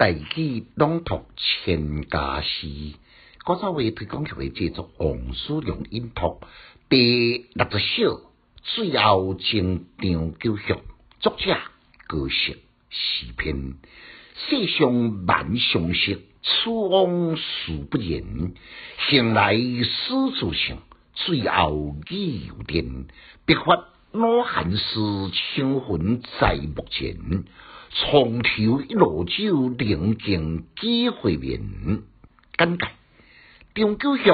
大器朗读千家诗，古早话推广协会制作王叔良音读第六十首最后情长九曲，作者歌姓诗篇。世上万相识，此往事不言。向来诗自性，最后意犹伝。笔法老汉诗，清魂在目前。从头一路走，宁静几回面。简介：张九曲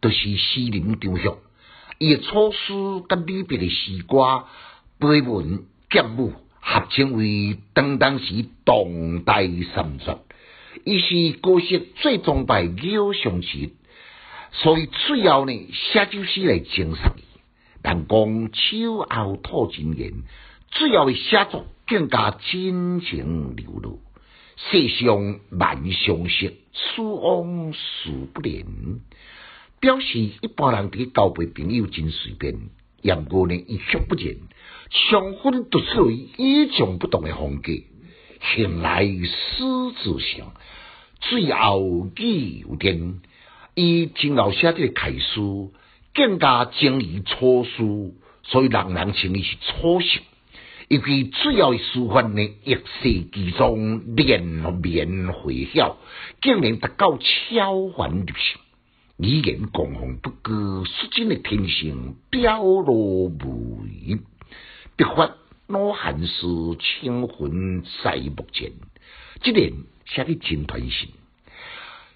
就是诗人中曲，伊草诗甲里边的诗歌、碑文、节舞合称为当当时当代三绝。伊是歌诗最崇拜偶像诗，所以最后呢写首诗来敬赏伊。人讲秋后吐真言，最后的写作。更加真情流露，世上万相识，此往事不连。表示一般人伫交陪朋友真随便，杨过呢一蹶不振，充分独出于与众不同的风格。向来诗字上，最后意有点，以今后写的楷书，更加精于草书，所以人人称伊是草圣。尤其主要的书法呢，一世之中连绵回响，竟然达到超凡入圣，语言功风不过，书真的天性表露无遗。笔法老汉诗，清魂在目前，这点写得真传神。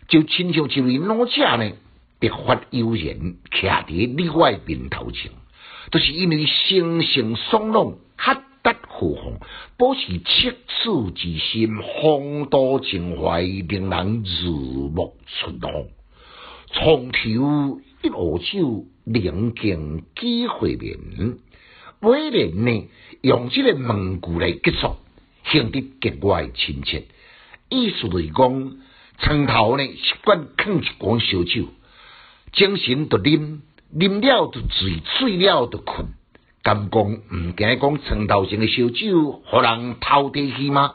就亲像一位老者呢，笔法悠然，徛伫另外面头前，都是因为心性爽朗，哈。得何妨？保持赤子之心，风度情怀，令人如沐春风。从头一路走，临经几回面。每年呢，用这个问句来结束，显得格外亲切。意思就是讲，床头呢习惯放一罐烧酒，精神就啉，啉了就醉，醉了就困。敢讲毋惊讲床头前的烧酒，互人偷地去吗？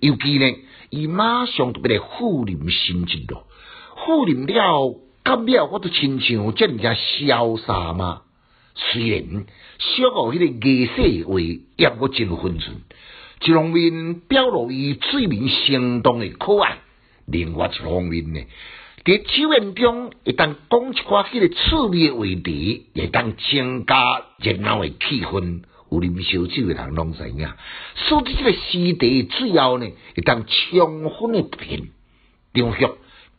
尤其呢，伊马上就要来抚临心情咯。抚临了，感了，我都亲像这样潇洒吗？虽然小傲迄个艺色话，也我真分寸。一方面表露伊水面相当的可爱，另外一方面呢。伫酒宴中，会当讲一寡迄个趣味的话题，会当增加热闹的气氛。有啉烧酒的人拢知影，所以这个诗题最后呢，会当充分的品，中续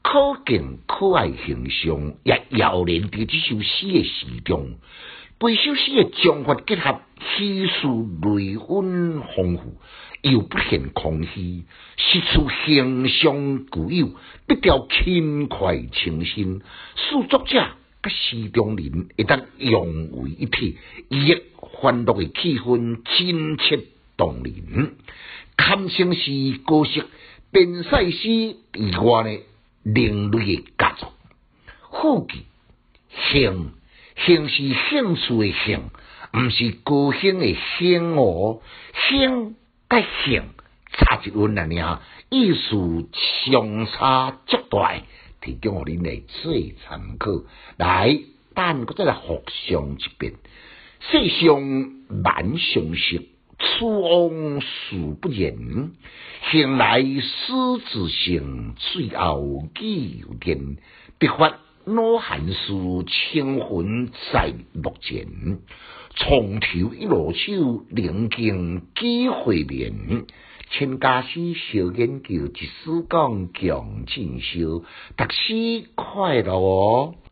可敬可爱形象，也摇连伫这首诗诶诗中。几首诗诶章法结合，诗词内蕴丰富。又不显空虚，实出形象具有，笔调轻快清新，诗作者甲诗中人会当融为一体，以欢乐诶气氛真切动人。堪称是歌诗、边塞诗以外的另类的佳作。副句兴兴是兴趣的兴，毋是高兴的兴哦，兴。甲兴差一韵啊！呢，意思相差足大，提供互恁来做参考。来，等搁再来互相一遍。世上万相识，此往事不言。向来诗字性，最后记犹念。笔法老汉书，清魂在目前。从头一路走，宁静几回眠。千家诗小研究，一书讲强进修，读书快乐哦。